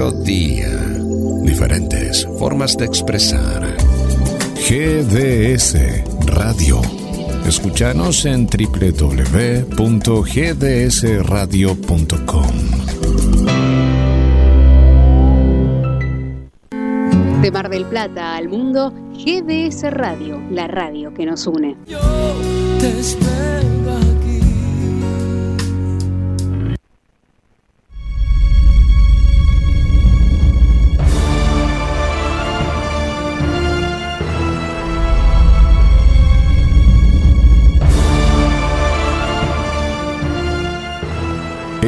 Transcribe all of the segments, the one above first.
melodía, diferentes formas de expresar. GDS Radio. Escúchanos en www.gdsradio.com. De Mar del Plata al mundo, GDS Radio, la radio que nos une. Yo te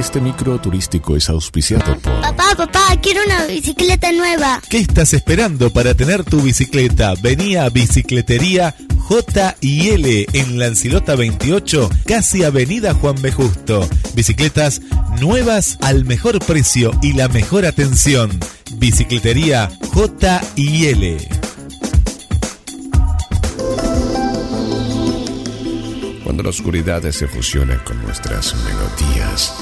Este micro turístico es auspiciado por Papá, papá, quiero una bicicleta nueva. ¿Qué estás esperando para tener tu bicicleta? Vení a Bicicletería J y L en Lancilota 28, casi Avenida Juan B. Justo. Bicicletas nuevas al mejor precio y la mejor atención. Bicicletería J y L. cuando la oscuridad se fusiona con nuestras melodías.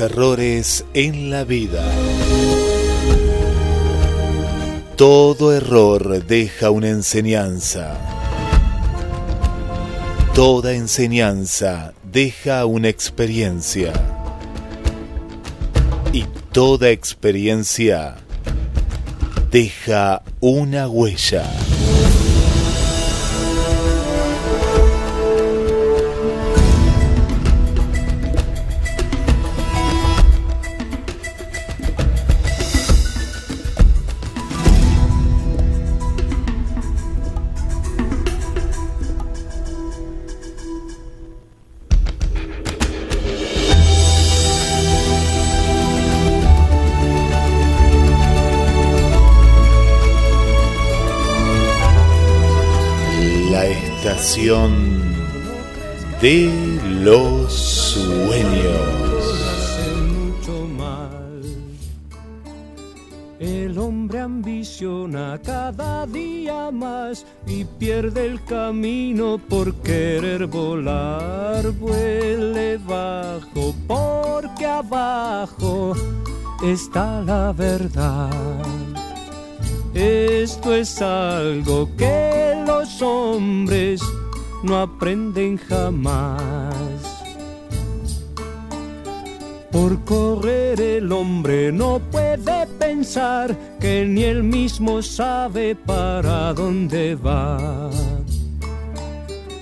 Errores en la vida. Todo error deja una enseñanza. Toda enseñanza deja una experiencia. Y toda experiencia deja una huella. Los sueños. mucho mal. El hombre ambiciona cada día más y pierde el camino por querer volar. Vuele bajo porque abajo está la verdad. Esto es algo que los hombres no aprenden jamás. Por correr el hombre no puede pensar que ni él mismo sabe para dónde va.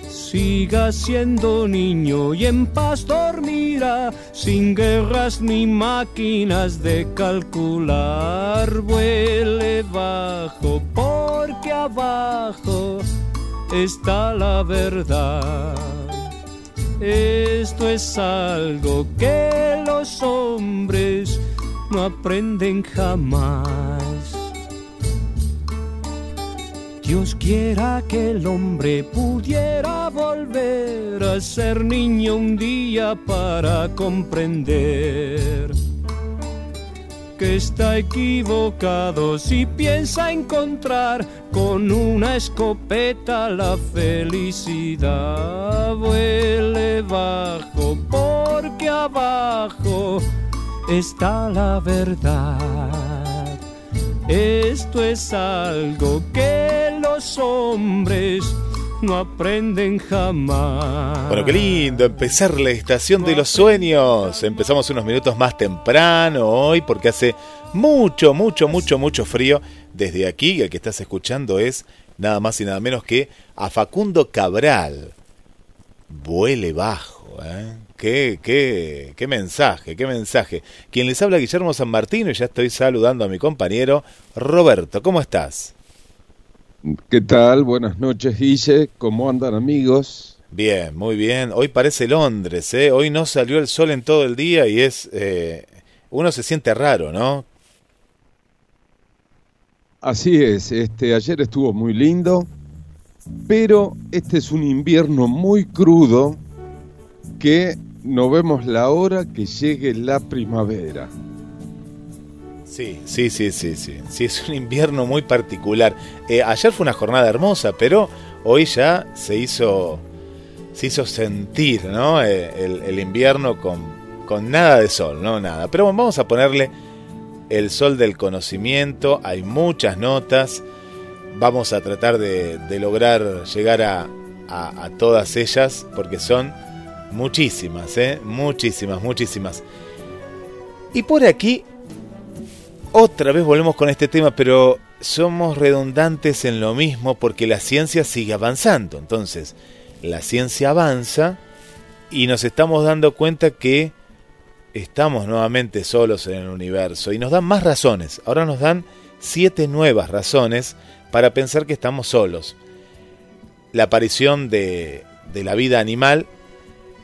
siga siendo niño y en paz dormirá, sin guerras ni máquinas de calcular. Vuele bajo, porque abajo está la verdad. Esto es algo que los hombres no aprenden jamás. Dios quiera que el hombre pudiera volver a ser niño un día para comprender que está equivocado si piensa encontrar con una escopeta la felicidad. Vuele bajo porque abajo está la verdad. Esto es algo que los hombres no aprenden jamás. Bueno, qué lindo empezar la estación de los sueños. Empezamos unos minutos más temprano hoy porque hace mucho, mucho, mucho, mucho frío. Desde aquí, el que estás escuchando es nada más y nada menos que a Facundo Cabral. Vuele bajo, ¿eh? Qué, qué, qué mensaje, qué mensaje. Quien les habla Guillermo San Martino y ya estoy saludando a mi compañero Roberto. ¿Cómo estás? ¿Qué tal? Buenas noches, Guille. ¿Cómo andan, amigos? Bien, muy bien. Hoy parece Londres, ¿eh? Hoy no salió el sol en todo el día y es... Eh, uno se siente raro, ¿no? Así es. Este, ayer estuvo muy lindo, pero este es un invierno muy crudo que no vemos la hora que llegue la primavera. Sí, sí, sí, sí, sí. Sí, es un invierno muy particular. Eh, ayer fue una jornada hermosa, pero hoy ya se hizo, se hizo sentir, ¿no? Eh, el, invierno con, con nada de sol, no nada. Pero bueno, vamos a ponerle el sol del conocimiento. Hay muchas notas. Vamos a tratar de, lograr llegar a, a todas ellas porque son muchísimas, ¿eh? Muchísimas, muchísimas. Y por aquí otra vez volvemos con este tema, pero somos redundantes en lo mismo porque la ciencia sigue avanzando. Entonces, la ciencia avanza y nos estamos dando cuenta que estamos nuevamente solos en el universo y nos dan más razones. Ahora nos dan siete nuevas razones para pensar que estamos solos. La aparición de, de la vida animal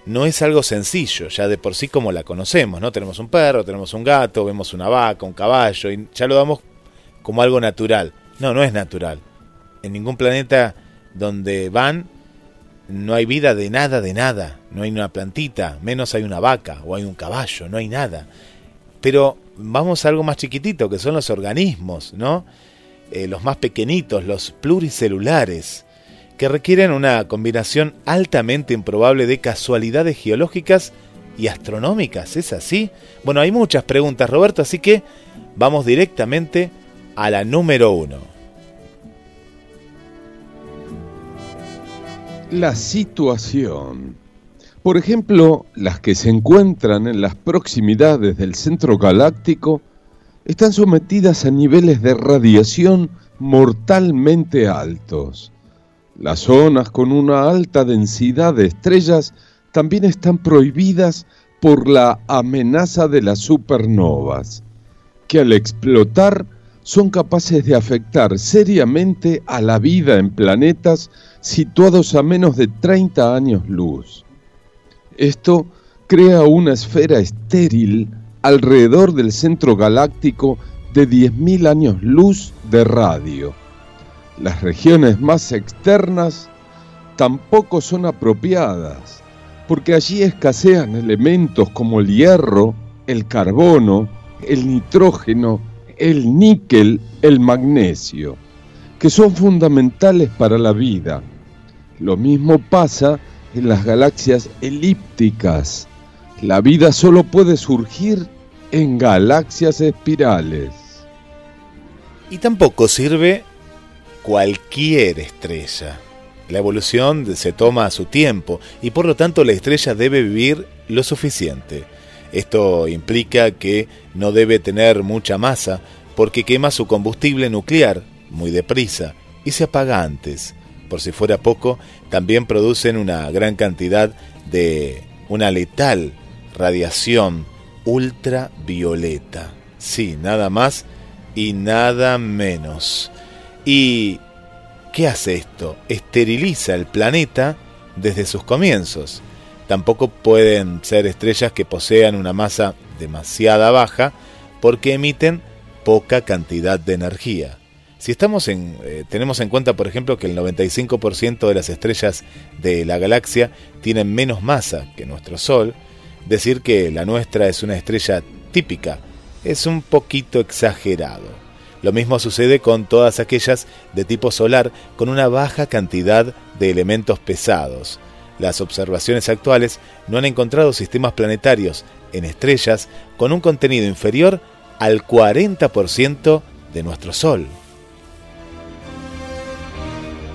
no es algo sencillo, ya de por sí como la conocemos, ¿no? Tenemos un perro, tenemos un gato, vemos una vaca, un caballo, y ya lo damos como algo natural. No, no es natural. En ningún planeta donde van no hay vida de nada, de nada. No hay una plantita, menos hay una vaca o hay un caballo, no hay nada. Pero vamos a algo más chiquitito, que son los organismos, ¿no? Eh, los más pequeñitos, los pluricelulares que requieren una combinación altamente improbable de casualidades geológicas y astronómicas. ¿Es así? Bueno, hay muchas preguntas, Roberto, así que vamos directamente a la número uno. La situación. Por ejemplo, las que se encuentran en las proximidades del centro galáctico están sometidas a niveles de radiación mortalmente altos. Las zonas con una alta densidad de estrellas también están prohibidas por la amenaza de las supernovas, que al explotar son capaces de afectar seriamente a la vida en planetas situados a menos de 30 años luz. Esto crea una esfera estéril alrededor del centro galáctico de 10.000 años luz de radio las regiones más externas tampoco son apropiadas, porque allí escasean elementos como el hierro, el carbono, el nitrógeno, el níquel, el magnesio, que son fundamentales para la vida. Lo mismo pasa en las galaxias elípticas. La vida solo puede surgir en galaxias espirales. Y tampoco sirve cualquier estrella. La evolución se toma a su tiempo y por lo tanto la estrella debe vivir lo suficiente. Esto implica que no debe tener mucha masa porque quema su combustible nuclear muy deprisa y se apaga antes. por si fuera poco, también producen una gran cantidad de una letal radiación ultravioleta. Sí, nada más y nada menos. ¿Y qué hace esto? Esteriliza el planeta desde sus comienzos. Tampoco pueden ser estrellas que posean una masa demasiada baja porque emiten poca cantidad de energía. Si estamos en, eh, tenemos en cuenta, por ejemplo, que el 95% de las estrellas de la galaxia tienen menos masa que nuestro Sol, decir que la nuestra es una estrella típica es un poquito exagerado. Lo mismo sucede con todas aquellas de tipo solar con una baja cantidad de elementos pesados. Las observaciones actuales no han encontrado sistemas planetarios en estrellas con un contenido inferior al 40% de nuestro Sol.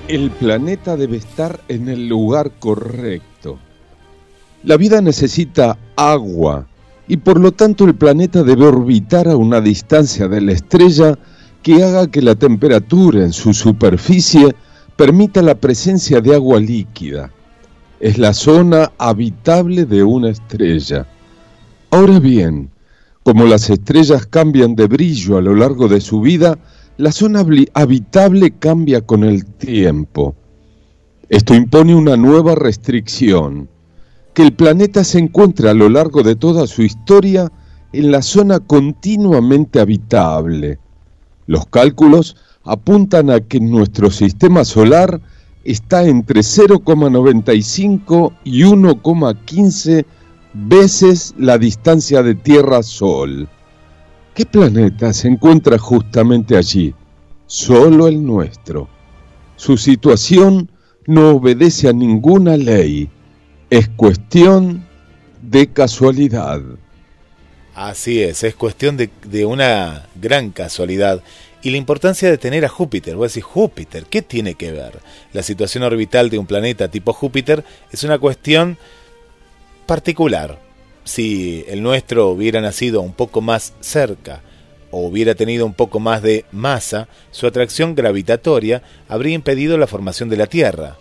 El planeta debe estar en el lugar correcto. La vida necesita agua y por lo tanto el planeta debe orbitar a una distancia de la estrella que haga que la temperatura en su superficie permita la presencia de agua líquida. Es la zona habitable de una estrella. Ahora bien, como las estrellas cambian de brillo a lo largo de su vida, la zona habitable cambia con el tiempo. Esto impone una nueva restricción, que el planeta se encuentra a lo largo de toda su historia en la zona continuamente habitable. Los cálculos apuntan a que nuestro sistema solar está entre 0,95 y 1,15 veces la distancia de Tierra-Sol. ¿Qué planeta se encuentra justamente allí? Solo el nuestro. Su situación no obedece a ninguna ley. Es cuestión de casualidad. Así es, es cuestión de, una gran casualidad. Y la importancia de tener a Júpiter. Voy a decir, Júpiter, ¿qué tiene que ver? La situación orbital de un planeta tipo Júpiter es una cuestión particular si el nuestro hubiera nacido un poco más cerca o hubiera tenido un poco más de masa, su atracción gravitatoria habría impedido la formación de la Tierra.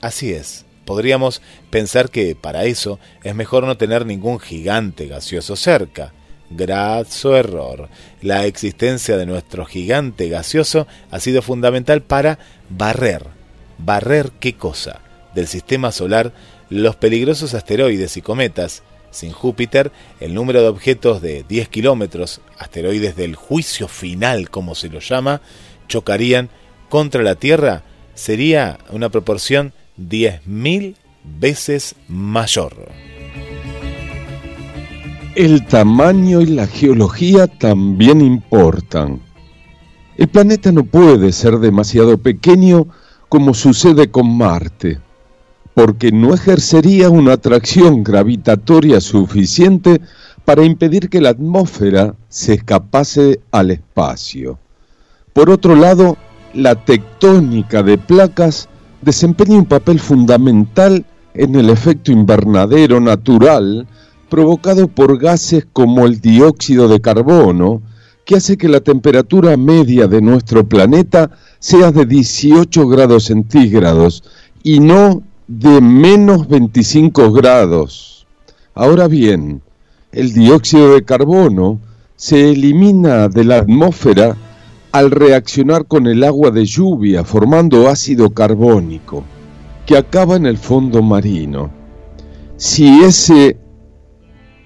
Así es, podríamos pensar que para eso es mejor no tener ningún gigante gaseoso cerca. Graso error. La existencia de nuestro gigante gaseoso ha sido fundamental para barrer. ¿Barrer qué cosa? Del sistema solar los peligrosos asteroides y cometas, sin Júpiter, el número de objetos de 10 kilómetros, asteroides del juicio final, como se lo llama, chocarían contra la Tierra, sería una proporción 10.000 veces mayor. El tamaño y la geología también importan. El planeta no puede ser demasiado pequeño como sucede con Marte porque no ejercería una atracción gravitatoria suficiente para impedir que la atmósfera se escapase al espacio. Por otro lado, la tectónica de placas desempeña un papel fundamental en el efecto invernadero natural provocado por gases como el dióxido de carbono, que hace que la temperatura media de nuestro planeta sea de 18 grados centígrados y no de menos 25 grados. Ahora bien, el dióxido de carbono se elimina de la atmósfera al reaccionar con el agua de lluvia formando ácido carbónico que acaba en el fondo marino. Si ese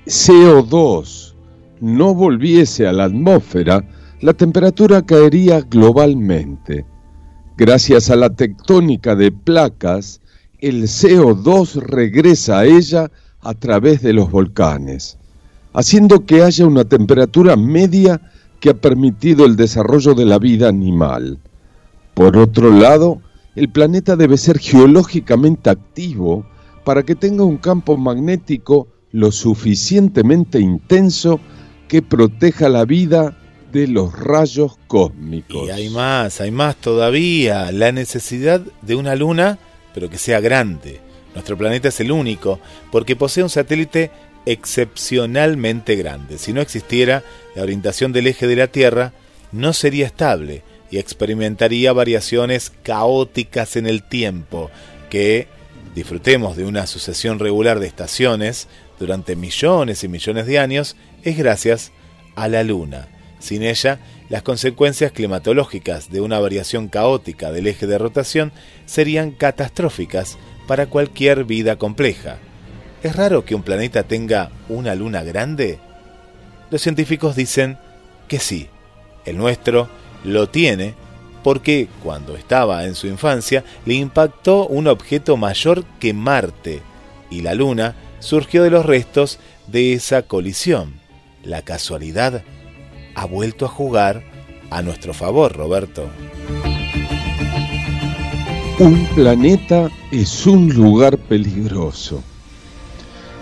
CO2 no volviese a la atmósfera, la temperatura caería globalmente. Gracias a la tectónica de placas, el CO2 regresa a ella a través de los volcanes, haciendo que haya una temperatura media que ha permitido el desarrollo de la vida animal. Por otro lado, el planeta debe ser geológicamente activo para que tenga un campo magnético lo suficientemente intenso que proteja la vida de los rayos cósmicos. Y hay más, hay más todavía, la necesidad de una luna pero que sea grande. Nuestro planeta es el único porque posee un satélite excepcionalmente grande. Si no existiera, la orientación del eje de la Tierra no sería estable y experimentaría variaciones caóticas en el tiempo que disfrutemos de una sucesión regular de estaciones durante millones y millones de años es gracias a la Luna. Sin ella, las consecuencias climatológicas de una variación caótica del eje de rotación serían catastróficas para cualquier vida compleja. ¿Es raro que un planeta tenga una luna grande? Los científicos dicen que sí. El nuestro lo tiene porque cuando estaba en su infancia le impactó un objeto mayor que Marte y la Luna surgió de los restos de esa colisión. La casualidad ha vuelto a jugar a nuestro favor, Roberto. Un planeta es un lugar peligroso.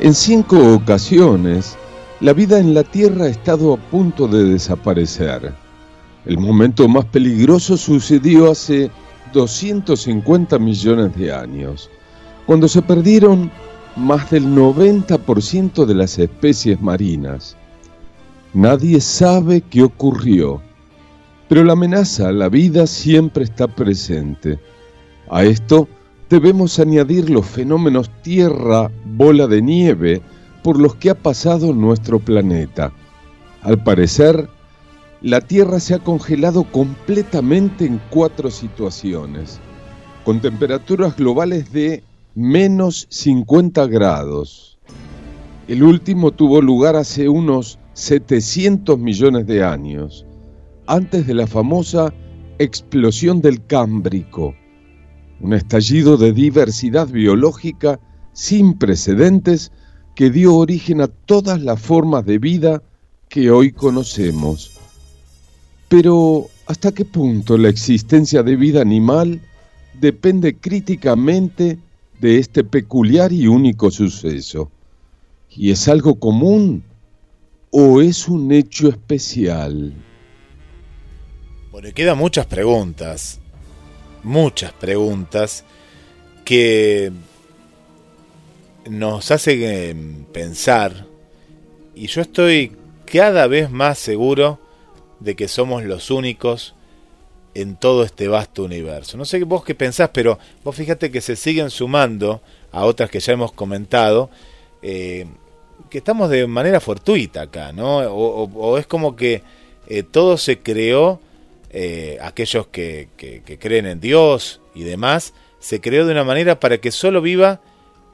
En cinco ocasiones, la vida en la Tierra ha estado a punto de desaparecer. El momento más peligroso sucedió hace 250 millones de años, cuando se perdieron más del 90% de las especies marinas. Nadie sabe qué ocurrió, pero la amenaza a la vida siempre está presente. A esto debemos añadir los fenómenos tierra, bola de nieve, por los que ha pasado nuestro planeta. Al parecer, la Tierra se ha congelado completamente en cuatro situaciones, con temperaturas globales de menos 50 grados. El último tuvo lugar hace unos 700 millones de años, antes de la famosa explosión del Cámbrico, un estallido de diversidad biológica sin precedentes que dio origen a todas las formas de vida que hoy conocemos. Pero, ¿hasta qué punto la existencia de vida animal depende críticamente de este peculiar y único suceso? ¿Y es algo común o es un hecho especial? Bueno, quedan muchas preguntas, muchas preguntas que nos hacen pensar y yo estoy cada vez más seguro de que somos los únicos en todo este vasto universo. No sé vos qué pensás, pero vos fíjate que se siguen sumando a otras que ya hemos comentado, eh, que estamos de manera fortuita acá, ¿no? O, es como que eh, todo se creó, eh, aquellos que, que, creen en Dios y demás, se creó de una manera para que solo viva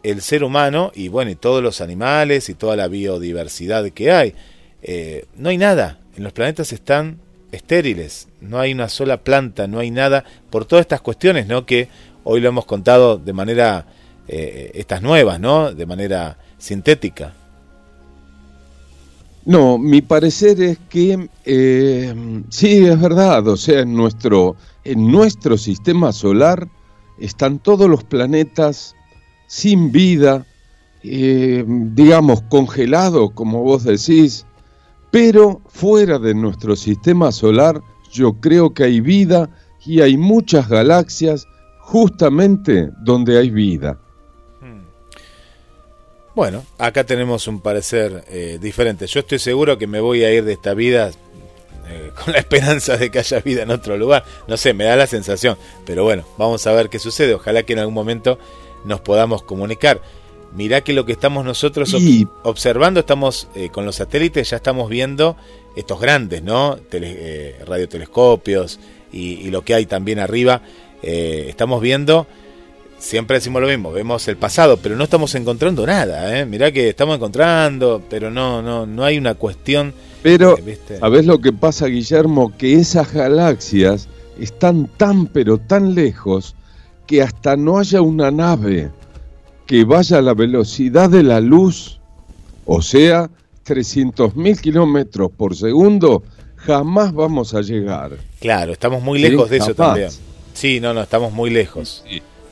el ser humano y bueno, y todos los animales y toda la biodiversidad que hay. Eh, no hay nada, en los planetas están estériles, no hay una sola planta, no hay nada, por todas estas cuestiones, ¿no? Que hoy lo hemos contado de manera, estas nuevas, ¿no? De manera sintética. No, mi parecer es que eh, sí, es verdad, o sea, en nuestro, en nuestro sistema solar están todos los planetas sin vida, eh, digamos, congelados, como vos decís, pero fuera de nuestro sistema solar yo creo que hay vida y hay muchas galaxias justamente donde hay vida. Bueno, acá tenemos un parecer eh, diferente. Yo estoy seguro que me voy a ir de esta vida eh, con la esperanza de que haya vida en otro lugar. No sé, me da la sensación. Pero bueno, vamos a ver qué sucede. Ojalá que en algún momento nos podamos comunicar. Mirá que lo que estamos nosotros observando, estamos eh, con los satélites, ya estamos viendo estos grandes, ¿no? radiotelescopios y, y, lo que hay también arriba. estamos viendo siempre decimos lo mismo, vemos el pasado, pero no estamos encontrando nada, ¿eh? Mirá que estamos encontrando, pero no, no, no hay una cuestión. Pero, a ¿sabes lo que pasa, Guillermo? Que esas galaxias están tan, pero tan lejos, que hasta no haya una nave que vaya a la velocidad de la luz, o sea, 300.000 kilómetros por segundo, jamás vamos a llegar. Claro, estamos muy lejos de eso también. Sí, no, no, estamos muy lejos.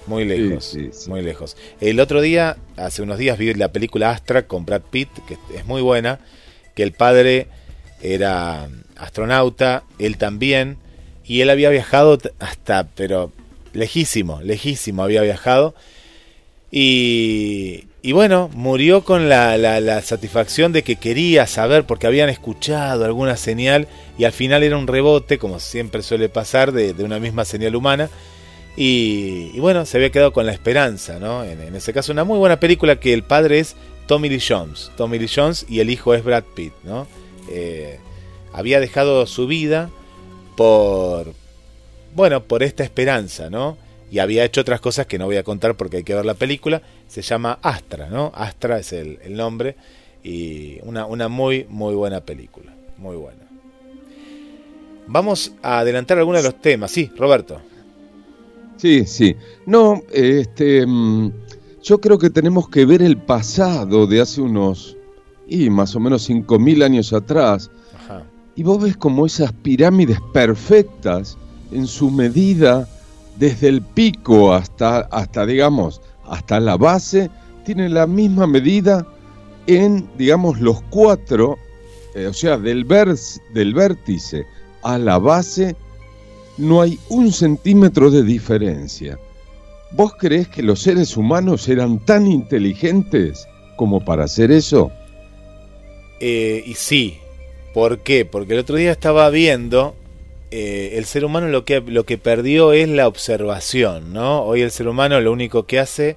Muy lejos, muy lejos. El otro día, hace unos días, vi la película Astra con Brad Pitt, que es muy buena, que el padre era astronauta, él también, y él había viajado hasta, pero lejísimo, lejísimo había viajado, y, y bueno, murió con la, satisfacción de que quería saber, porque habían escuchado alguna señal y al final era un rebote, como siempre suele pasar, de, una misma señal humana. Y, bueno, se había quedado con la esperanza, ¿no? En, ese caso, una muy buena película que el padre es Tommy Lee Jones. Tommy Lee Jones y el hijo es Brad Pitt, ¿no? Eh, había dejado su vida por, bueno, por esta esperanza, ¿no? y había hecho otras cosas que no voy a contar porque hay que ver la película. Se llama Astra, ¿no? Astra es el, nombre y una, una, muy, muy buena película. Muy buena. Vamos a adelantar algunos de los temas. Sí, Roberto. Sí, sí. No, este, mm, yo creo que tenemos que ver el pasado de hace unos, y más o menos 5.000 años atrás. Y vos ves como esas pirámides perfectas en su medida, desde el pico hasta, hasta digamos, hasta la base, tiene la misma medida en, digamos, los cuatro, eh, o sea, del, del vértice a la base, no hay un centímetro de diferencia. ¿Vos crees que los seres humanos eran tan inteligentes como para hacer eso? Eh, y sí. ¿Por qué? Porque el otro día estaba viendo eh, el ser humano lo que, lo que perdió es la observación, ¿no? Hoy el ser humano lo único que hace,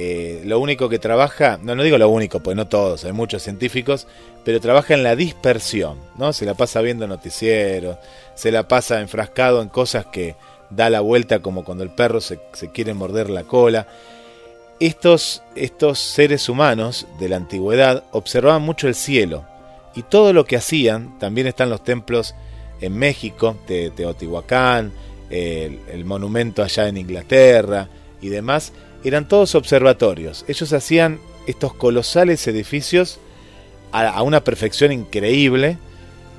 eh, lo único que trabaja, no, no digo lo único, pues no todos, hay muchos científicos, pero trabaja en la dispersión, ¿no? Se la pasa viendo noticieros, se la pasa enfrascado en cosas que da la vuelta como cuando el perro se, se quiere morder la cola. Estos, estos seres humanos de la antigüedad observaban mucho el cielo y todo lo que hacían, también están los templos en México, de Teotihuacán, el, monumento allá en Inglaterra y demás, eran todos observatorios. Ellos hacían estos colosales edificios a, una perfección increíble,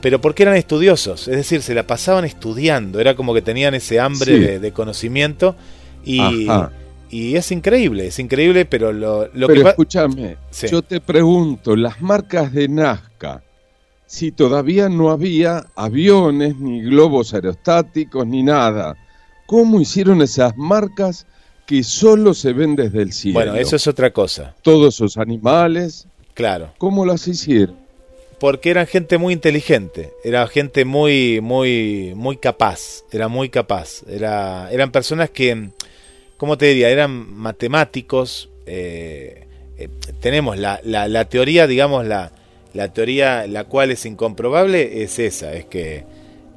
pero porque eran estudiosos, es decir, se la pasaban estudiando, era como que tenían ese hambre de, conocimiento y, y, es increíble, es increíble, pero lo, lo pero escúchame, yo te pregunto, las marcas de Nazca, si todavía no había aviones, ni globos aerostáticos, ni nada? ¿Cómo hicieron esas marcas que solo se ven desde el cielo? Bueno, eso es otra cosa. Todos esos animales. Claro. ¿Cómo las hicieron? Porque eran gente muy inteligente, era gente muy, muy, muy capaz, era muy capaz. Era, eran personas que, ¿cómo te diría? Eran matemáticos. Eh, eh, tenemos la, la, la teoría, digamos, la, la teoría la cual es incomprobable es esa, es que,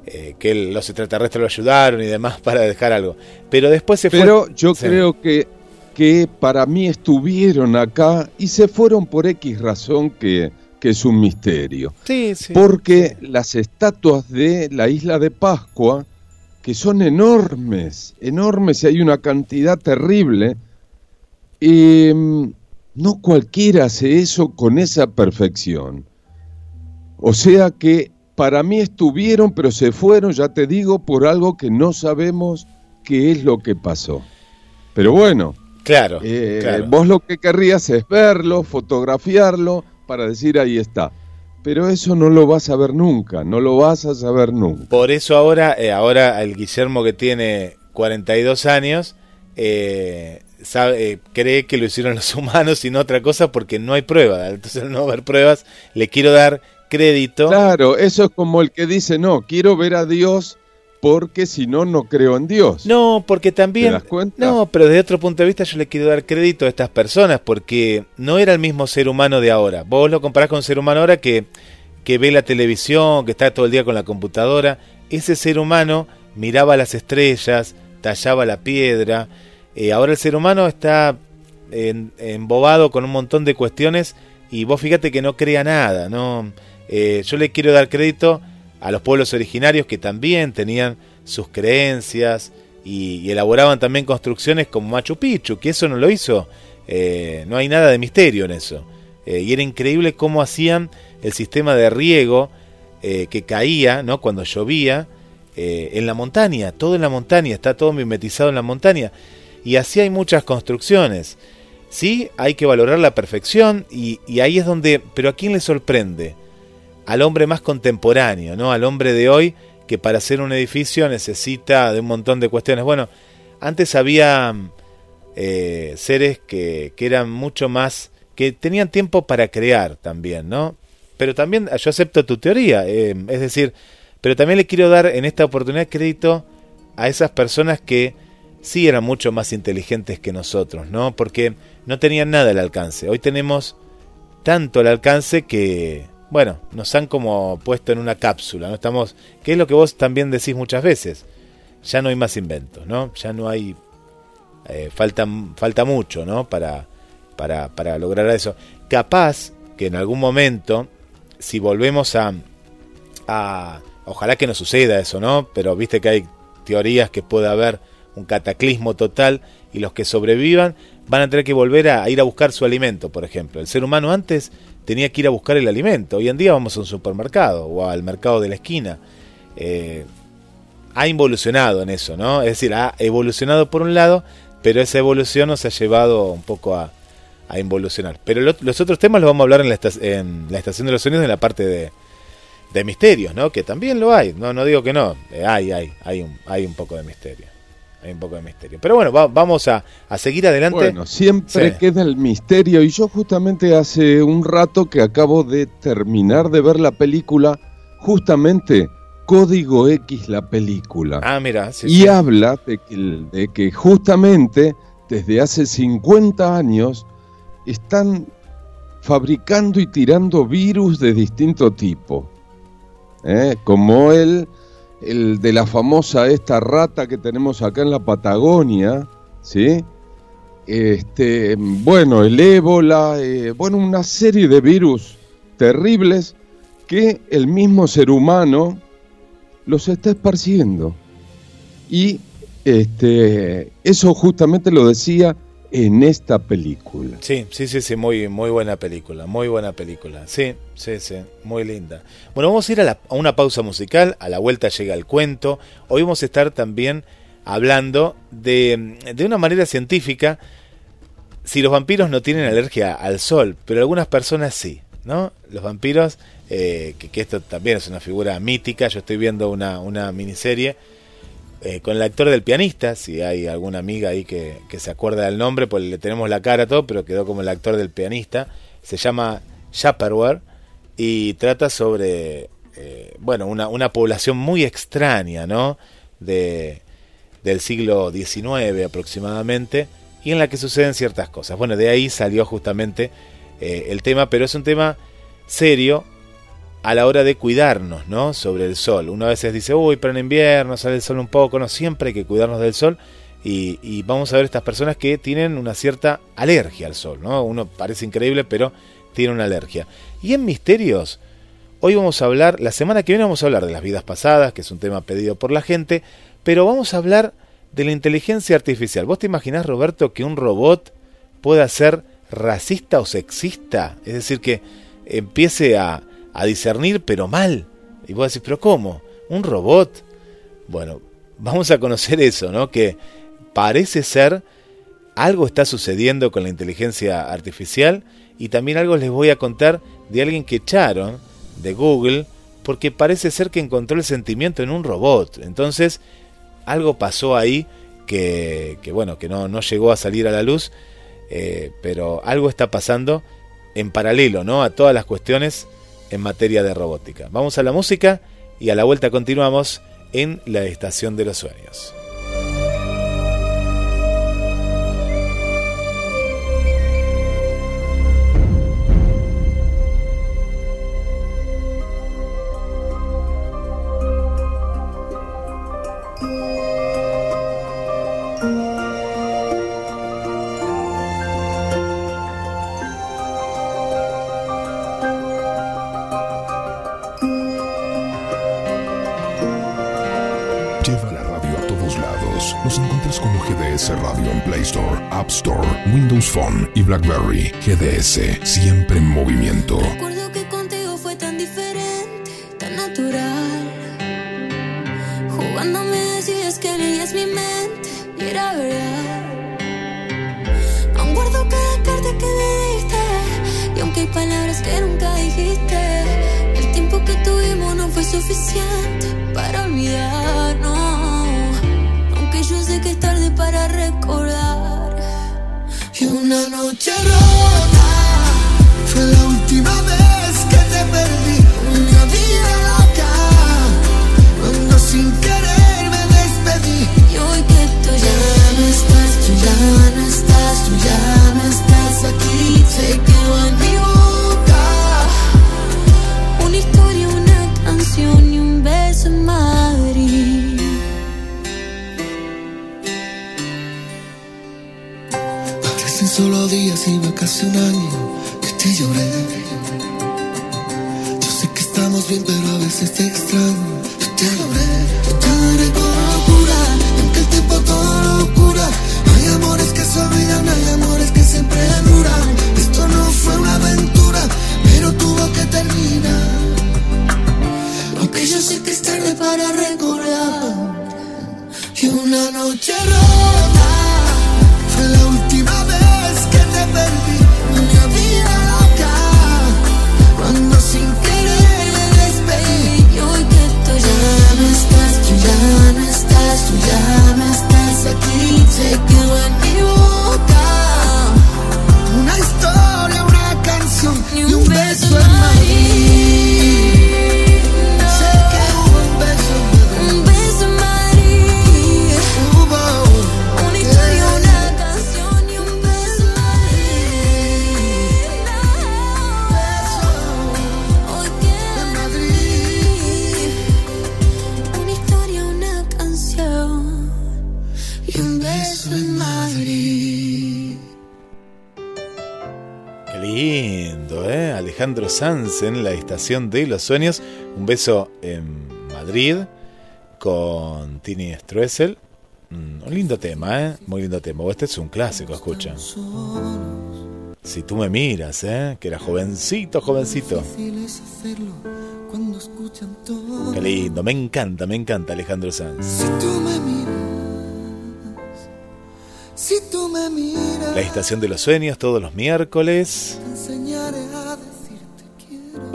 eh, que los extraterrestres lo ayudaron y demás para dejar algo. Pero después se Pero yo creo que, que para mí estuvieron acá y se fueron por X razón que, que es un misterio. Sí, sí, Porque las estatuas de la isla de Pascua, que son enormes, enormes y hay una cantidad terrible, y no cualquiera hace eso con esa perfección. O sea que para mí estuvieron, pero se fueron, ya te digo, por algo que no sabemos qué es lo que pasó. Pero bueno, claro, eh, vos lo que querrías es verlo, fotografiarlo, para decir ahí está. Pero eso no lo vas a ver nunca, no lo vas a saber nunca. Por eso ahora, eh, ahora el Guillermo que tiene 42 años, eh, sabe, cree que lo hicieron los humanos y no otra cosa porque no hay prueba. Entonces, al no haber pruebas, le quiero dar crédito. Claro, eso es como el que dice, no, quiero ver a Dios porque si no, no creo en Dios. No, porque también... No, pero desde otro punto de vista yo le quiero dar crédito a estas personas porque no era el mismo ser humano de ahora. Vos lo comparás con un ser humano ahora que, que ve la televisión, que está todo el día con la computadora. Ese ser humano miraba las estrellas, tallaba la piedra, eh, ahora el ser humano está embobado con un montón de cuestiones y vos fíjate que no crea nada. ¿no? Eh, yo le quiero dar crédito a los pueblos originarios que también tenían sus creencias y, elaboraban también construcciones como Machu Picchu, que eso no lo hizo. Eh, no hay nada de misterio en eso. y era increíble cómo hacían el sistema de riego que caía ¿no? cuando llovía en la montaña, todo en la montaña, está todo mimetizado en la montaña. Y así hay muchas construcciones. Sí, hay que valorar la perfección y, ahí es donde, pero ¿a quién le sorprende? Al hombre más contemporáneo, ¿no? Al hombre de hoy que para hacer un edificio necesita de un montón de cuestiones. Bueno, antes había eh, seres que, eran mucho más que tenían tiempo para crear también, ¿no? Pero también yo acepto tu teoría, eh, es decir, pero también le quiero dar en esta oportunidad crédito a esas personas que sí eran mucho más inteligentes que nosotros, ¿no? Porque no tenían nada al alcance. Hoy tenemos tanto al alcance que, bueno, nos han como puesto en una cápsula, ¿no? Estamos, que es lo que vos también decís muchas veces. Ya no hay más inventos, ¿no? Ya no hay eh, falta, falta mucho, ¿no? Para, para, para lograr eso. Capaz que en algún momento, si volvemos a, a, ojalá que no suceda eso, ¿no? Pero viste que hay teorías que puede haber un cataclismo total y los que sobrevivan van a tener que volver a, ir a buscar su alimento, por ejemplo. El ser humano antes tenía que ir a buscar el alimento. Hoy en día vamos a un supermercado o al mercado de la esquina. Eh, ha evolucionado en eso, ¿no? Es decir, ha evolucionado por un lado, pero esa evolución nos ha llevado un poco a, a involucionar. Pero los otros temas los vamos a hablar en la, en la Estación de los Sonidos en la parte de, de misterios, ¿no? Que también lo hay, no, no digo que no, eh, hay, hay, hay un, hay un poco de misterio. Hay un poco de misterio. Pero bueno, vamos a, a, seguir adelante. Bueno, siempre queda el misterio. Y yo justamente hace un rato que acabo de terminar de ver la película, justamente Código X, la película. Ah, mira. Sí, y habla de que, de que justamente desde hace 50 años están fabricando y tirando virus de distinto tipo. ¿eh? como el, el de la famosa esta rata que tenemos acá en la Patagonia, ¿sí? Este, bueno, el ébola, eh, bueno, una serie de virus terribles que el mismo ser humano los está esparciendo. Y este, eso justamente lo decía en esta película. Sí, sí, sí, sí, muy, muy buena película, muy buena película. Sí, sí, sí, muy linda. Bueno, vamos a ir a, una pausa musical, a la vuelta llega el cuento. Hoy vamos a estar también hablando de, de una manera científica si los vampiros no tienen alergia al sol, pero algunas personas sí, ¿no? Los vampiros, eh, que, que, esto también es una figura mítica, yo estoy viendo una, una miniserie eh, con el actor del pianista, si hay alguna amiga ahí que, se acuerda del nombre, pues le tenemos la cara todo, pero quedó como el actor del pianista, se llama Chaperware y trata sobre, eh, bueno, una, una, población muy extraña, ¿no? De, del siglo XIX aproximadamente, y en la que suceden ciertas cosas. Bueno, de ahí salió justamente eh, el tema, pero es un tema serio, a la hora de cuidarnos, ¿no? Sobre el sol. Uno a veces dice, uy, pero en invierno sale el sol un poco, no siempre hay que cuidarnos del sol. Y, vamos a ver estas personas que tienen una cierta alergia al sol, ¿no? Uno parece increíble, pero tiene una alergia. Y en misterios, hoy vamos a hablar, la semana que viene vamos a hablar de las vidas pasadas, que es un tema pedido por la gente, pero vamos a hablar de la inteligencia artificial. ¿Vos te imaginás, Roberto, que un robot pueda ser racista o sexista? Es decir, que empiece a, a discernir, pero mal. Y vos decís, pero ¿cómo? ¿Un robot? Bueno, vamos a conocer eso, ¿no? Que parece ser algo está sucediendo con la inteligencia artificial y también algo les voy a contar de alguien que echaron de Google porque parece ser que encontró el sentimiento en un robot. Entonces, algo pasó ahí que, que bueno, que no, no, llegó a salir a la luz, eh, pero algo está pasando en paralelo, ¿no? A todas las cuestiones en materia de robótica. Vamos a la música y a la vuelta continuamos en la Estación de los Sueños. Y BlackBerry. GDS, siempre en movimiento. En la estación de los sueños. Un beso en Madrid con Tini Struessel. Mm, un lindo tema, ¿eh? Muy lindo tema. Este es un clásico, escucha. Si tú me miras, ¿eh? Que era jovencito, jovencito. Qué lindo, me encanta, me encanta Alejandro Sanz. Si tú me miras, si tú me miras. La estación de los sueños todos los miércoles.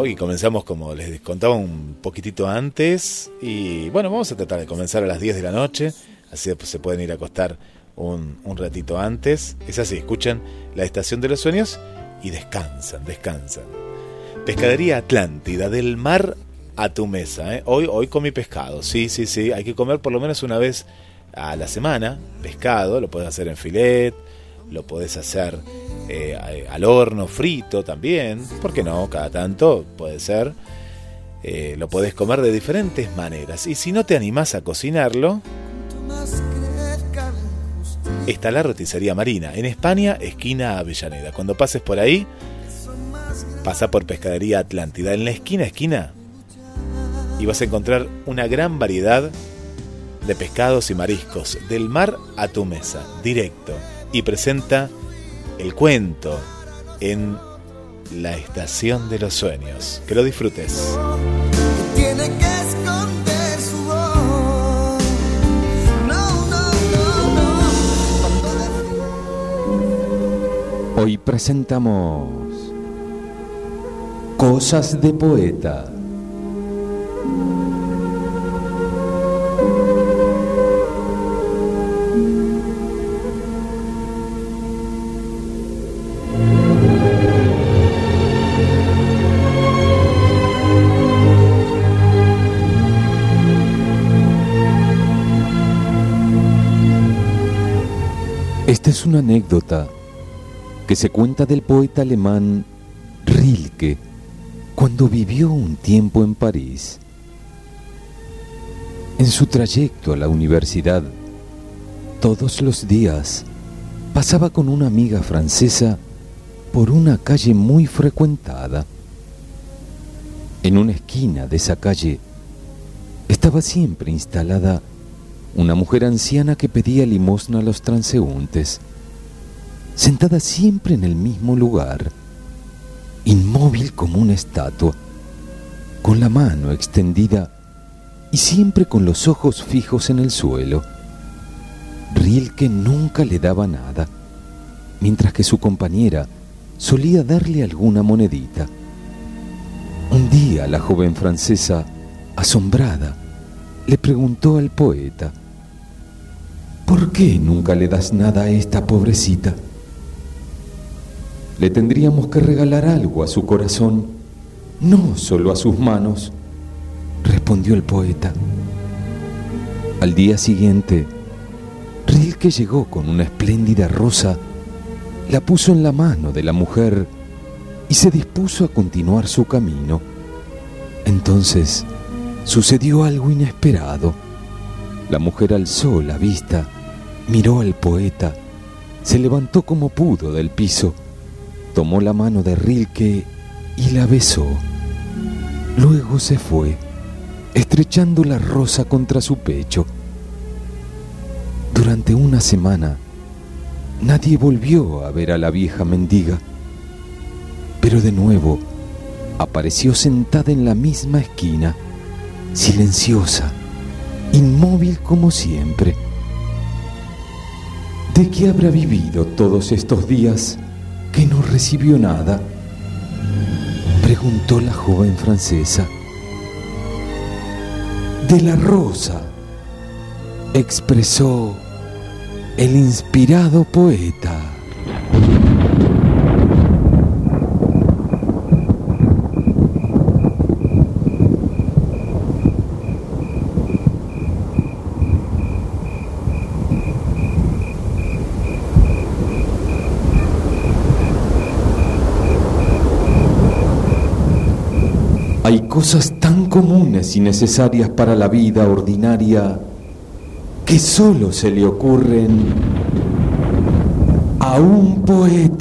Hoy comenzamos como les contaba un poquitito antes y bueno, vamos a tratar de comenzar a las 10 de la noche, así se pueden ir a acostar un, ratito antes. Es así, escuchan la estación de los sueños y descansan, descansan. Pescadería Atlántida, del mar a tu mesa. ¿eh? Hoy, hoy comí pescado, sí, sí, sí, hay que comer por lo menos una vez a la semana pescado, lo puedes hacer en filet, lo puedes hacer eh, al horno, frito también, ¿por qué no? Cada tanto puede ser. Eh, lo puedes comer de diferentes maneras. Y si no te animás a cocinarlo, está la roticería marina. En España, esquina Avellaneda. Cuando pases por ahí, pasa por Pescadería Atlántida. En la esquina, esquina, y vas a encontrar una gran variedad de pescados y mariscos, del mar a tu mesa, directo. Y presenta el cuento en la estación de los sueños. Que lo disfrutes. Hoy presentamos Cosas de Poeta. Esta es una anécdota que se cuenta del poeta alemán Rilke cuando vivió un tiempo en París. En su trayecto a la universidad, todos los días pasaba con una amiga francesa por una calle muy frecuentada. En una esquina de esa calle estaba siempre instalada una mujer anciana que pedía limosna a los transeúntes, sentada siempre en el mismo lugar, inmóvil como una estatua, con la mano extendida y siempre con los ojos fijos en el suelo. Rilke nunca le daba nada, mientras que su compañera solía darle alguna monedita. Un día la joven francesa, asombrada, le preguntó al poeta, ¿Por qué nunca le das nada a esta pobrecita? le tendríamos que regalar algo a su corazón, no solo a sus manos, respondió el poeta. Al día siguiente, Rilke llegó con una espléndida rosa, la puso en la mano de la mujer y se dispuso a continuar su camino. Entonces sucedió algo inesperado. La mujer alzó la vista, miró al poeta, se levantó como pudo del piso, tomó la mano de Rilke y la besó. Luego se fue, estrechando la rosa contra su pecho. Durante una semana, nadie volvió a ver a la vieja mendiga, pero de nuevo apareció sentada en la misma esquina, silenciosa, inmóvil como siempre. ¿De qué habrá vivido todos estos días que no recibió nada? Preguntó la joven francesa. De la rosa, expresó el inspirado poeta. Hay cosas tan comunes y necesarias para la vida ordinaria que solo se le ocurren a un poeta.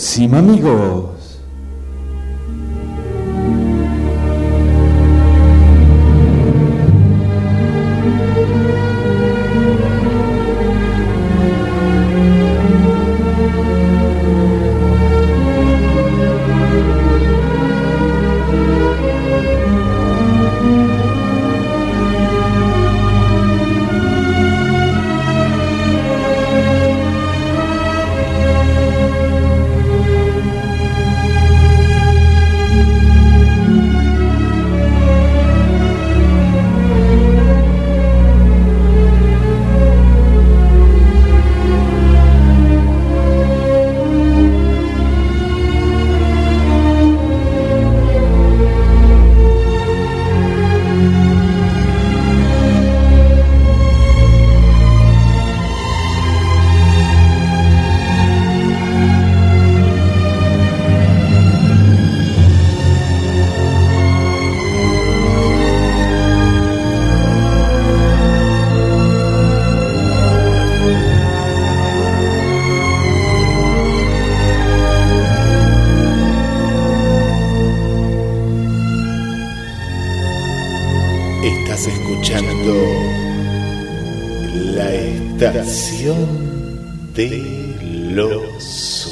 La próxima, la estación de los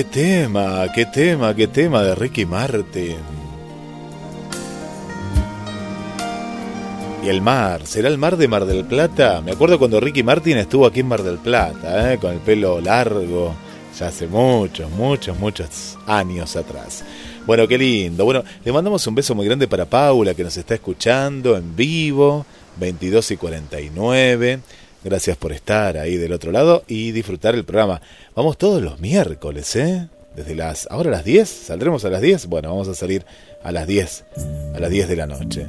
qué tema, qué tema, qué tema de Ricky Martin. Y el mar, ¿será el mar de Mar del Plata? Me acuerdo cuando Ricky Martin estuvo aquí en Mar del Plata, ¿eh? con el pelo largo, ya hace muchos, muchos, muchos años atrás. Bueno, qué lindo. Bueno, le mandamos un beso muy grande para Paula, que nos está escuchando en vivo, 22 y 49. Gracias por estar ahí del otro lado y disfrutar el programa. Vamos todos los miércoles, ¿eh? Desde las... Ahora a las 10, ¿saldremos a las 10? Bueno, vamos a salir a las 10, a las 10 de la noche.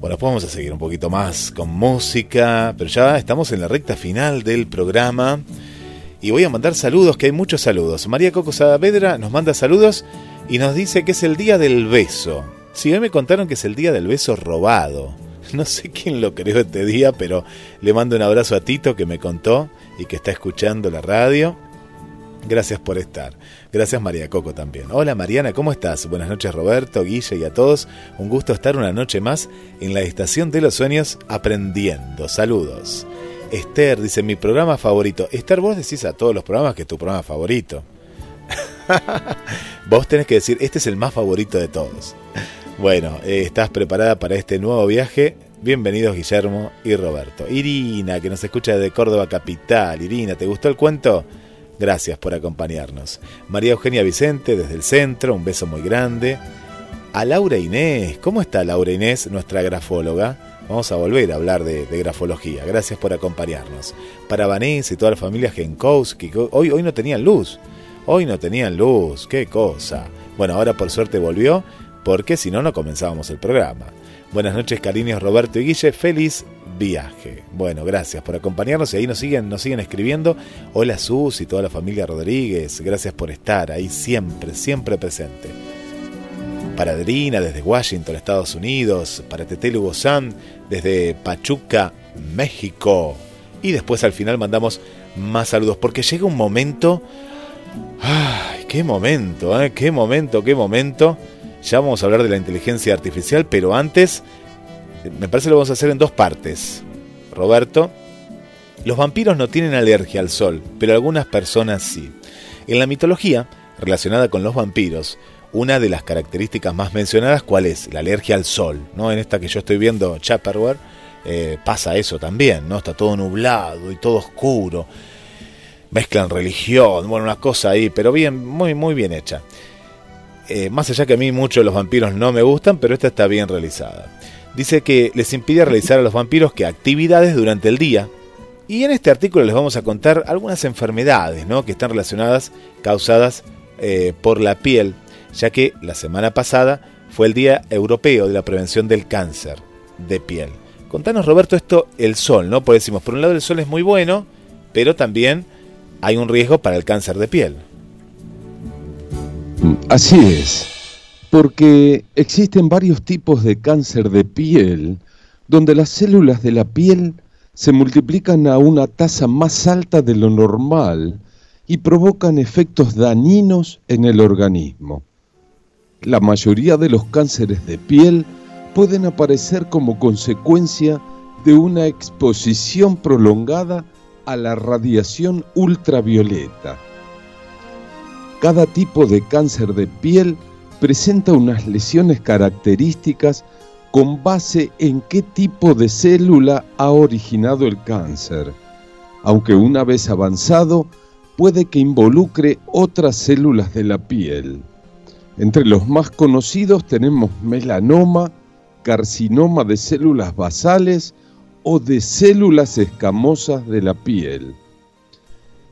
Bueno, pues vamos a seguir un poquito más con música, pero ya estamos en la recta final del programa. Y voy a mandar saludos, que hay muchos saludos. María Coco Saavedra nos manda saludos y nos dice que es el día del beso. Sí, hoy me contaron que es el día del beso robado. No sé quién lo creó este día, pero le mando un abrazo a Tito que me contó y que está escuchando la radio. Gracias por estar. Gracias María Coco también. Hola Mariana, ¿cómo estás? Buenas noches Roberto, Guille y a todos. Un gusto estar una noche más en la Estación de los Sueños aprendiendo. Saludos. Esther dice, mi programa favorito. Esther, vos decís a todos los programas que es tu programa favorito. vos tenés que decir, este es el más favorito de todos. Bueno, eh, ¿estás preparada para este nuevo viaje? Bienvenidos Guillermo y Roberto. Irina, que nos escucha desde Córdoba Capital. Irina, ¿te gustó el cuento? Gracias por acompañarnos. María Eugenia Vicente, desde el centro, un beso muy grande. A Laura Inés, ¿cómo está Laura Inés, nuestra grafóloga? Vamos a volver a hablar de, grafología. Gracias por acompañarnos. Para Vanessa y toda la familia Genkowski, hoy, hoy no tenían luz. Hoy no tenían luz. Qué cosa. Bueno, ahora por suerte volvió, porque si no, no comenzábamos el programa. Buenas noches, cariños Roberto y Guille. Feliz viaje. Bueno, gracias por acompañarnos y ahí nos siguen, nos siguen escribiendo. Hola Sus y toda la familia Rodríguez. Gracias por estar ahí siempre, siempre presente. Para Adrina desde Washington, Estados Unidos. Para Tetelu Bozán desde Pachuca, México. Y después al final mandamos más saludos porque llega un momento... ¡Ay, qué momento! ¿eh? ¡Qué momento, qué momento! Ya vamos a hablar de la inteligencia artificial, pero antes me parece que lo vamos a hacer en dos partes. Roberto, los vampiros no tienen alergia al sol, pero algunas personas sí. En la mitología relacionada con los vampiros, una de las características más mencionadas, ¿cuál es? La alergia al sol. ¿no? En esta que yo estoy viendo, Chapperware, eh, pasa eso también, ¿no? Está todo nublado y todo oscuro. Mezclan religión, bueno, una cosa ahí, pero bien, muy, muy bien hecha. Eh, más allá que a mí muchos los vampiros no me gustan, pero esta está bien realizada. Dice que les impide realizar a los vampiros que actividades durante el día. Y en este artículo les vamos a contar algunas enfermedades ¿no? que están relacionadas, causadas eh, por la piel, ya que la semana pasada fue el Día Europeo de la Prevención del Cáncer de Piel. Contanos, Roberto, esto, el sol, ¿no? Pues decimos, por un lado el sol es muy bueno, pero también hay un riesgo para el cáncer de piel. Así es, porque existen varios tipos de cáncer de piel donde las células de la piel se multiplican a una tasa más alta de lo normal y provocan efectos dañinos en el organismo. La mayoría de los cánceres de piel pueden aparecer como consecuencia de una exposición prolongada a la radiación ultravioleta. Cada tipo de cáncer de piel presenta unas lesiones características con base en qué tipo de célula ha originado el cáncer, aunque una vez avanzado puede que involucre otras células de la piel. Entre los más conocidos tenemos melanoma, carcinoma de células basales o de células escamosas de la piel.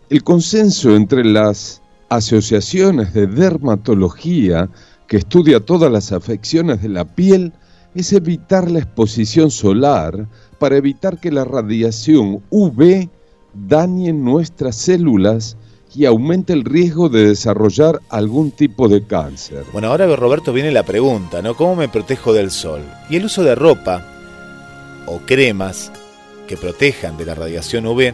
El consenso entre las asociaciones de dermatología que estudia todas las afecciones de la piel es evitar la exposición solar para evitar que la radiación UV dañe nuestras células y aumente el riesgo de desarrollar algún tipo de cáncer. Bueno, ahora Roberto viene la pregunta, ¿no? ¿Cómo me protejo del sol? Y el uso de ropa o cremas que protejan de la radiación UV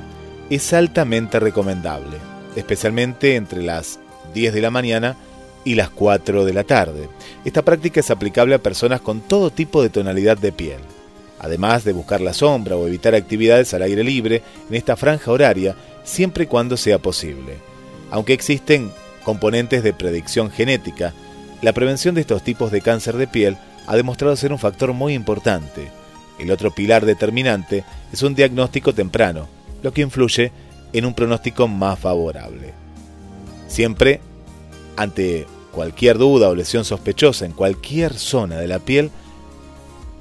es altamente recomendable especialmente entre las 10 de la mañana y las 4 de la tarde. Esta práctica es aplicable a personas con todo tipo de tonalidad de piel. Además de buscar la sombra o evitar actividades al aire libre en esta franja horaria, siempre y cuando sea posible. Aunque existen componentes de predicción genética, la prevención de estos tipos de cáncer de piel ha demostrado ser un factor muy importante. El otro pilar determinante es un diagnóstico temprano, lo que influye en un pronóstico más favorable. Siempre, ante cualquier duda o lesión sospechosa en cualquier zona de la piel,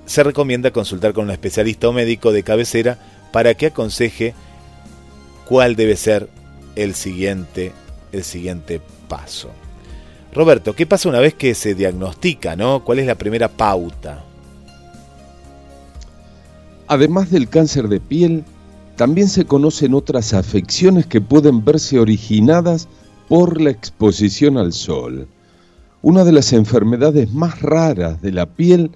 se recomienda consultar con un especialista o médico de cabecera para que aconseje cuál debe ser el siguiente, el siguiente paso. Roberto, ¿qué pasa una vez que se diagnostica, no? ¿Cuál es la primera pauta? Además del cáncer de piel, también se conocen otras afecciones que pueden verse originadas por la exposición al sol. Una de las enfermedades más raras de la piel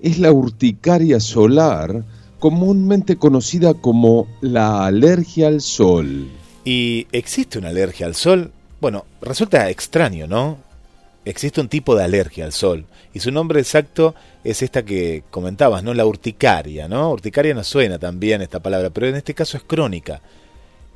es la urticaria solar, comúnmente conocida como la alergia al sol. ¿Y existe una alergia al sol? Bueno, resulta extraño, ¿no? Existe un tipo de alergia al sol y su nombre exacto es esta que comentabas, ¿no? La urticaria, ¿no? Urticaria no suena tan bien esta palabra, pero en este caso es crónica,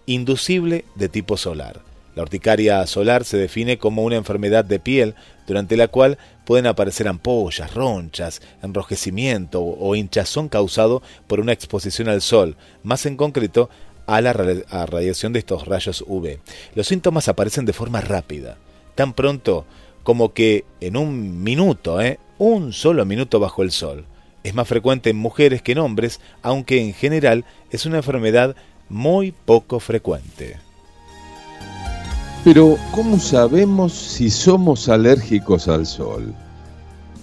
inducible de tipo solar. La urticaria solar se define como una enfermedad de piel durante la cual pueden aparecer ampollas, ronchas, enrojecimiento o hinchazón causado por una exposición al sol, más en concreto a la radiación de estos rayos UV. Los síntomas aparecen de forma rápida. Tan pronto como que en un minuto, ¿eh? un solo minuto bajo el sol, Es más frecuente en mujeres que en hombres, aunque en general es una enfermedad muy poco frecuente. Pero, ¿cómo sabemos si somos alérgicos al sol?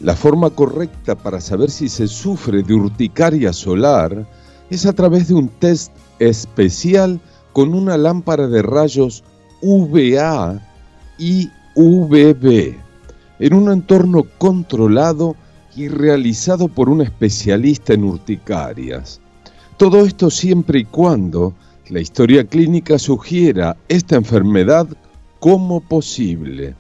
La forma correcta para saber si se sufre de urticaria solar es a través de un test especial con una lámpara de rayos UVA y UVB en un entorno controlado y realizado por un especialista en urticarias. Todo esto siempre y cuando la historia clínica sugiera esta enfermedad como posible.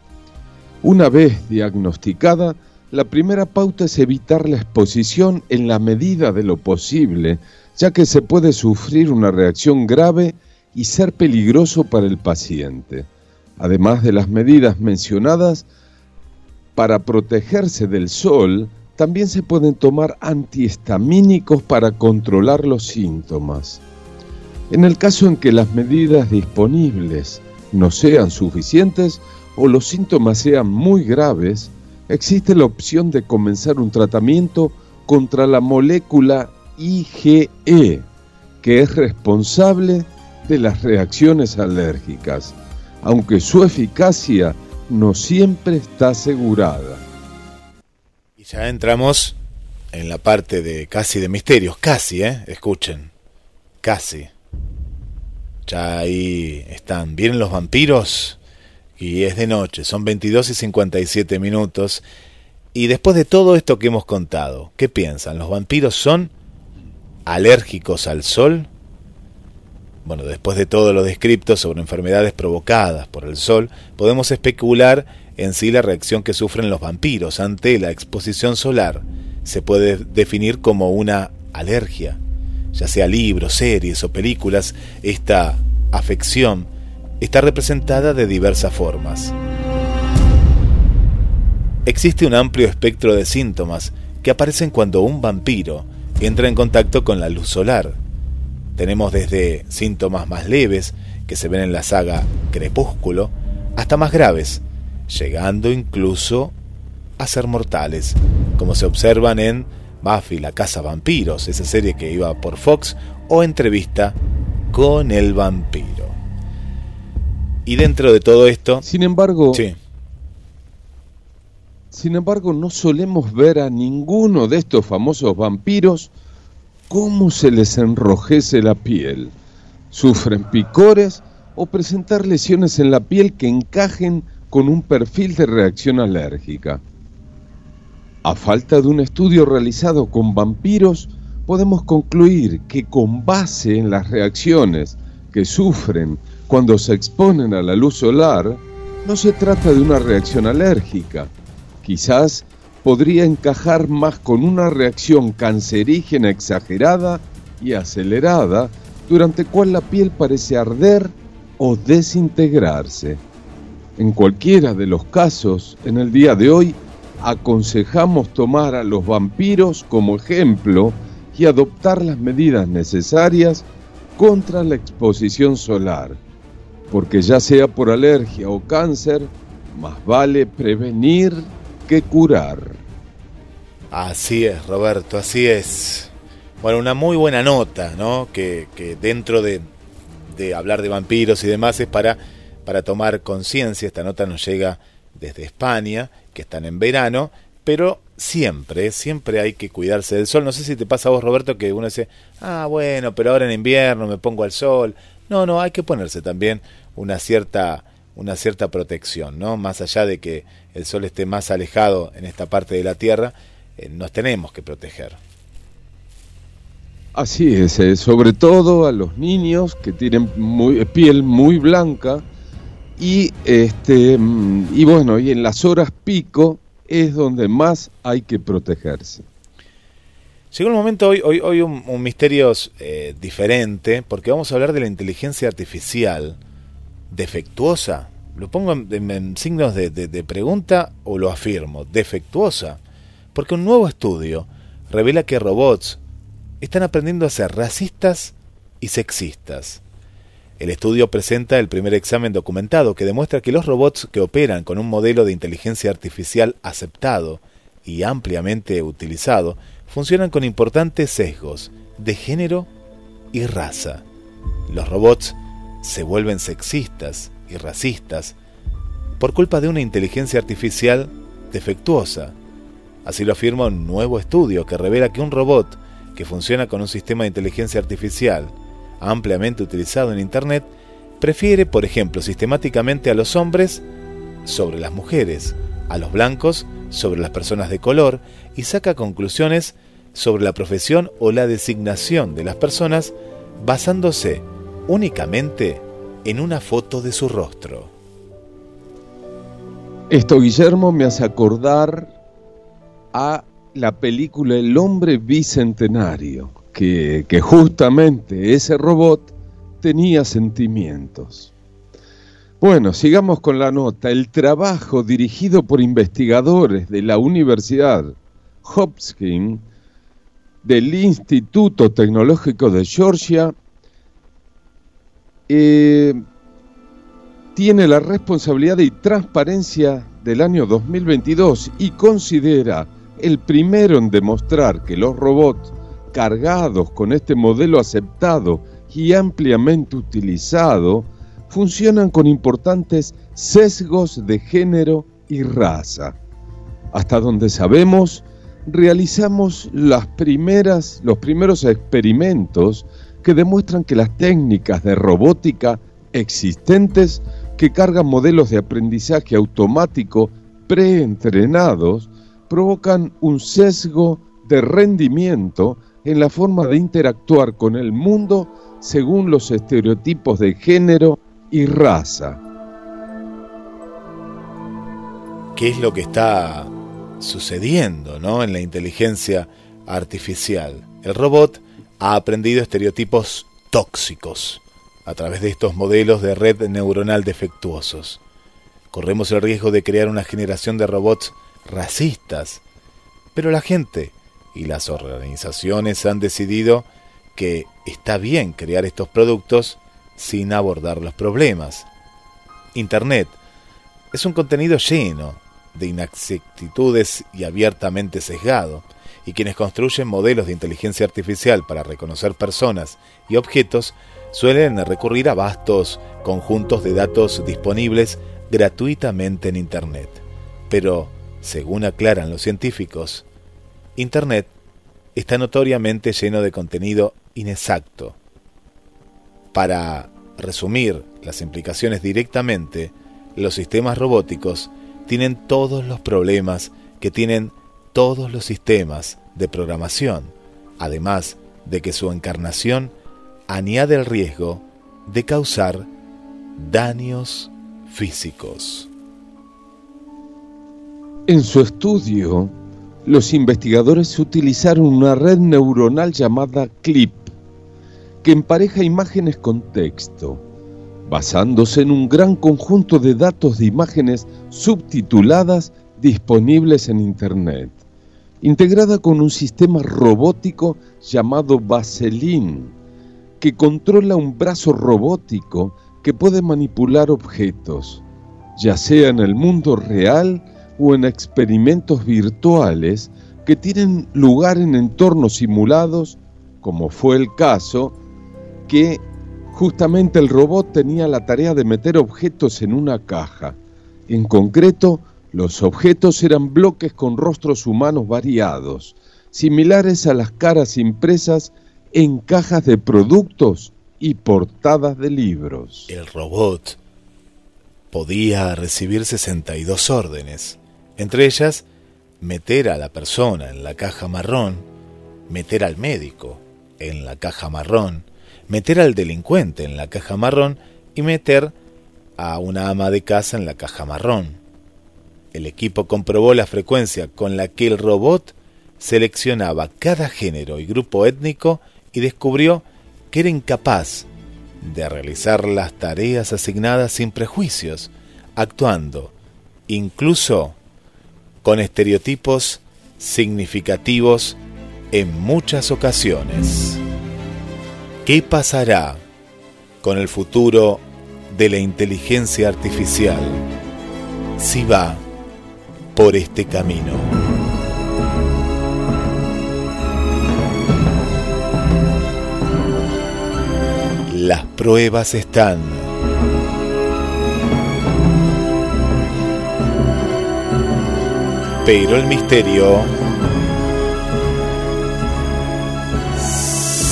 Una vez diagnosticada, la primera pauta es evitar la exposición en la medida de lo posible, ya que se puede sufrir una reacción grave y ser peligroso para el paciente. Además de las medidas mencionadas, para protegerse del sol, también se pueden tomar antihistamínicos para controlar los síntomas. En el caso en que las medidas disponibles no sean suficientes o los síntomas sean muy graves, existe la opción de comenzar un tratamiento contra la molécula IgE, que es responsable de las reacciones alérgicas, aunque su eficacia no siempre está asegurada. Y ya entramos en la parte de casi de misterios, casi, ¿eh? Escuchen, casi. Ya ahí están, vienen los vampiros y es de noche, son 22 y 57 minutos. Y después de todo esto que hemos contado, ¿qué piensan? ¿Los vampiros son alérgicos al sol? Bueno, después de todo lo descrito sobre enfermedades provocadas por el sol, podemos especular en sí la reacción que sufren los vampiros ante la exposición solar. Se puede definir como una alergia, ya sea libros, series o películas, esta afección está representada de diversas formas. Existe un amplio espectro de síntomas que aparecen cuando un vampiro entra en contacto con la luz solar. Tenemos desde síntomas más leves, que se ven en la saga Crepúsculo, hasta más graves, llegando incluso a ser mortales, como se observan en Buffy, la Casa Vampiros, esa serie que iba por Fox, o Entrevista con el Vampiro. Y dentro de todo esto... Sin embargo... Sin embargo, no solemos ver a ninguno de estos famosos vampiros cómo se les enrojece la piel. Sufren picores o presentar lesiones en la piel que encajen con un perfil de reacción alérgica. A falta de un estudio realizado con vampiros, podemos concluir que con base en las reacciones que sufren cuando se exponen a la luz solar, no se trata de una reacción alérgica. Quizás podría encajar más con una reacción cancerígena exagerada y acelerada, durante cual la piel parece arder o desintegrarse. En cualquiera de los casos, en el día de hoy, aconsejamos tomar a los vampiros como ejemplo y adoptar las medidas necesarias contra la exposición solar, porque ya sea por alergia o cáncer, más vale prevenir que curar. Así es, Roberto, así es. Bueno, una muy buena nota, ¿no? Que, dentro de, hablar de vampiros y demás es para, para tomar conciencia. Esta nota nos llega desde España, que están en verano, pero siempre, siempre hay que cuidarse del sol. No sé si te pasa a vos, Roberto, que uno dice, ah, bueno, pero ahora en invierno me pongo al sol. No, no, hay que ponerse también una cierta una cierta protección, ¿no? Más allá de que el sol esté más alejado en esta parte de la Tierra, eh, nos tenemos que proteger. Así es, eh, sobre todo a los niños que tienen muy, piel muy blanca y este mm, y bueno, y en las horas pico es donde más hay que protegerse. Llegó el momento hoy, hoy, hoy un, misterio eh, diferente, porque vamos a hablar de la inteligencia artificial defectuosa. Lo pongo en, signos de, de pregunta o lo afirmo, defectuosa. Porque un nuevo estudio revela que robots están aprendiendo a ser racistas y sexistas. El estudio presenta el primer examen documentado que demuestra que los robots que operan con un modelo de inteligencia artificial aceptado y ampliamente utilizado funcionan con importantes sesgos de género y raza. Los robots se vuelven sexistas y racistas por culpa de una inteligencia artificial defectuosa. Así lo afirma un nuevo estudio que revela que un robot que funciona con un sistema de inteligencia artificial ampliamente utilizado en Internet prefiere, por ejemplo, sistemáticamente a los hombres sobre las mujeres, a los blancos sobre las personas de color y saca conclusiones sobre la profesión o la designación de las personas basándose únicamente en una foto de su rostro. Esto, Guillermo, me hace acordar a la película El hombre bicentenario, que, justamente ese robot tenía sentimientos. Bueno, sigamos con la nota. El trabajo dirigido por investigadores de la Universidad Hopkins del Instituto Tecnológico de Georgia eh, tiene la responsabilidad y transparencia del año 2022 y considera el primero en demostrar que los robots cargados con este modelo aceptado y ampliamente utilizado funcionan con importantes sesgos de género y raza. Hasta donde sabemos, realizamos las primeras, los primeros experimentos que demuestran que las técnicas de robótica existentes que cargan modelos de aprendizaje automático preentrenados provocan un sesgo de rendimiento en la forma de interactuar con el mundo según los estereotipos de género y raza. ¿Qué es lo que está sucediendo ¿no? en la inteligencia artificial? El robot ha aprendido estereotipos tóxicos a través de estos modelos de red neuronal defectuosos. Corremos el riesgo de crear una generación de robots racistas, pero la gente y las organizaciones han decidido que está bien crear estos productos sin abordar los problemas. Internet es un contenido lleno de inexactitudes y abiertamente sesgado, y quienes construyen modelos de inteligencia artificial para reconocer personas y objetos suelen recurrir a vastos conjuntos de datos disponibles gratuitamente en Internet. Pero, según aclaran los científicos, Internet está notoriamente lleno de contenido inexacto, para resumir las implicaciones directamente, los sistemas robóticos tienen todos los problemas que tienen todos los sistemas de programación, además de que su encarnación añade el riesgo de causar daños físicos. En su estudio, los investigadores utilizaron una red neuronal llamada CLIP, que empareja imágenes con texto, basándose en un gran conjunto de datos de imágenes subtituladas disponibles en Internet, integrada con un sistema robótico llamado Vaseline, que controla un brazo robótico que puede manipular objetos, ya sea en el mundo real o en experimentos virtuales que tienen lugar en entornos simulados, como fue el caso que justamente el robot tenía la tarea de meter objetos en una caja. En concreto, los objetos eran bloques con rostros humanos variados, similares a las caras impresas en cajas de productos y portadas de libros. El robot podía recibir 62 órdenes, entre ellas meter a la persona en la caja marrón, meter al médico en la caja marrón, meter al delincuente en la caja marrón y meter a una ama de casa en la caja marrón. El equipo comprobó la frecuencia con la que el robot seleccionaba cada género y grupo étnico y descubrió que era incapaz de realizar las tareas asignadas sin prejuicios, actuando incluso con estereotipos significativos en muchas ocasiones. ¿Qué pasará con el futuro de la inteligencia artificial si va por este camino. Las pruebas están. Pero el misterio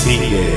sigue.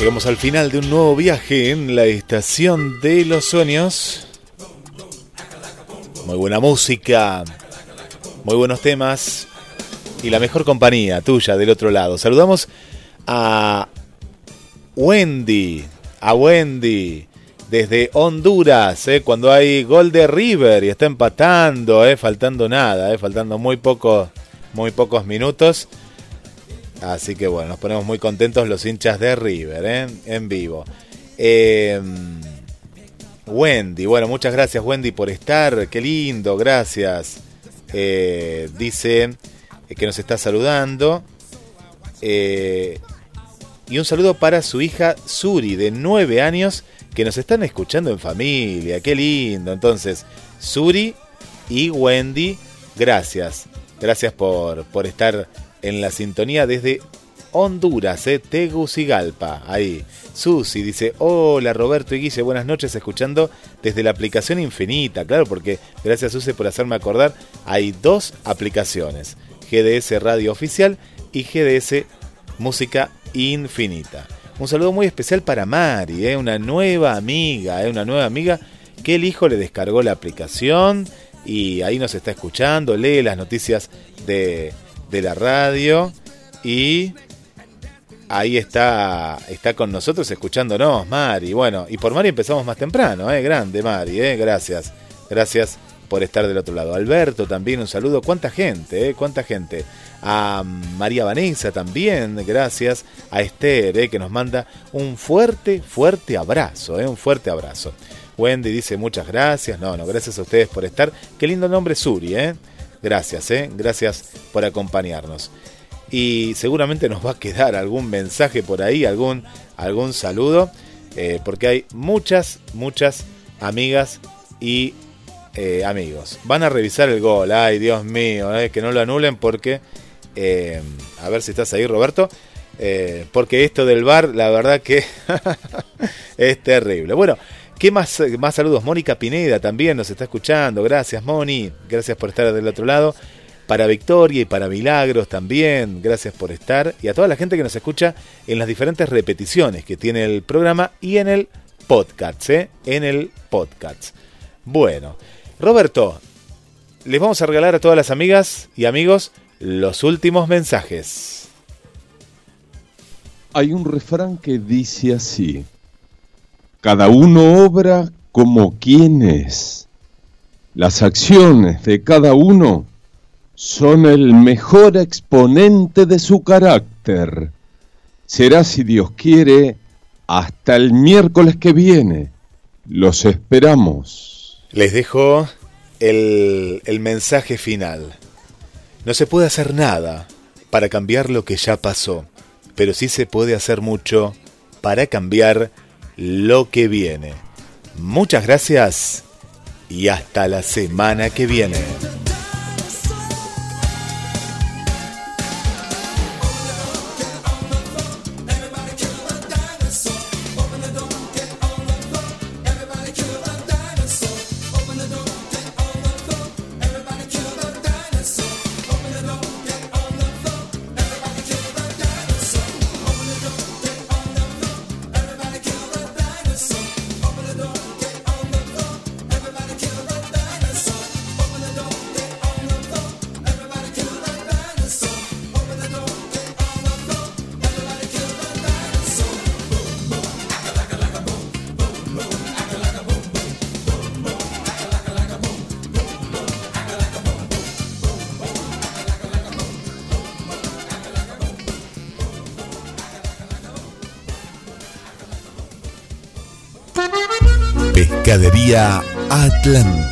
Llegamos al final de un nuevo viaje en la estación de los sueños. Muy buena música, muy buenos temas y la mejor compañía tuya del otro lado. Saludamos a Wendy, a Wendy desde Honduras, eh, cuando hay gol de River y está empatando, eh, faltando nada, eh, faltando muy poco, muy pocos minutos. Así que bueno, nos ponemos muy contentos los hinchas de River ¿eh? en vivo. Em, Wendy, bueno, muchas gracias Wendy por estar, qué lindo, gracias. Eh, dice que nos está saludando. Eh, y un saludo para su hija Suri, de 9 años, que nos están escuchando en familia, qué lindo. Entonces, Suri y Wendy, gracias. Gracias por, por estar en la sintonía desde Honduras, eh, Tegucigalpa. Ahí. Susi dice, hola Roberto y Guille, buenas noches, escuchando desde la aplicación Infinita. Claro, porque gracias Susi por hacerme acordar, hay dos aplicaciones, GDS Radio Oficial y GDS Música Infinita. Un saludo muy especial para Mari, eh, una nueva amiga, eh, una nueva amiga que el hijo le descargó la aplicación y ahí nos está escuchando, lee las noticias de de la radio y ahí está, está con nosotros escuchándonos, Mari. Bueno, y por Mari empezamos más temprano, ¿eh? Grande, Mari, ¿eh? Gracias. Gracias por estar del otro lado. Alberto también, un saludo. ¿Cuánta gente, eh? ¿Cuánta gente? A María Vanessa también, gracias. A Esther, ¿eh? que nos manda un fuerte, fuerte abrazo, ¿eh? Un fuerte abrazo. Wendy dice muchas gracias. No, no, gracias a ustedes por estar. Qué lindo nombre Suri, ¿eh? Gracias, ¿eh? Gracias por acompañarnos. Y seguramente nos va a quedar algún mensaje por ahí, algún, algún saludo, eh, porque hay muchas, muchas amigas y eh, amigos, van a revisar el gol. Ay, Dios mío, que no lo anulen porque... A ver si estás ahí, Roberto. porque esto del bar, la verdad que es terrible. Bueno, ¿qué más, más saludos? Mónica Pineda también nos está escuchando. Gracias, Moni. Gracias por estar del otro lado. Para Victoria y para Milagros también. Gracias por estar. Y a toda la gente que nos escucha en las diferentes repeticiones que tiene el programa y en el podcast. En el podcast. Bueno, Roberto, les vamos a regalar a todas las amigas y amigos los últimos mensajes. Hay un refrán que dice así, cada uno obra como quien es. Las acciones de cada uno son el mejor exponente de su carácter. Será, si Dios quiere, hasta el miércoles que viene. Los esperamos. Les dejo el, el mensaje final. No se puede hacer nada para cambiar lo que ya pasó, pero sí se puede hacer mucho para cambiar lo que viene. Muchas gracias y hasta la semana que viene.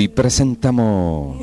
Hoy presentamos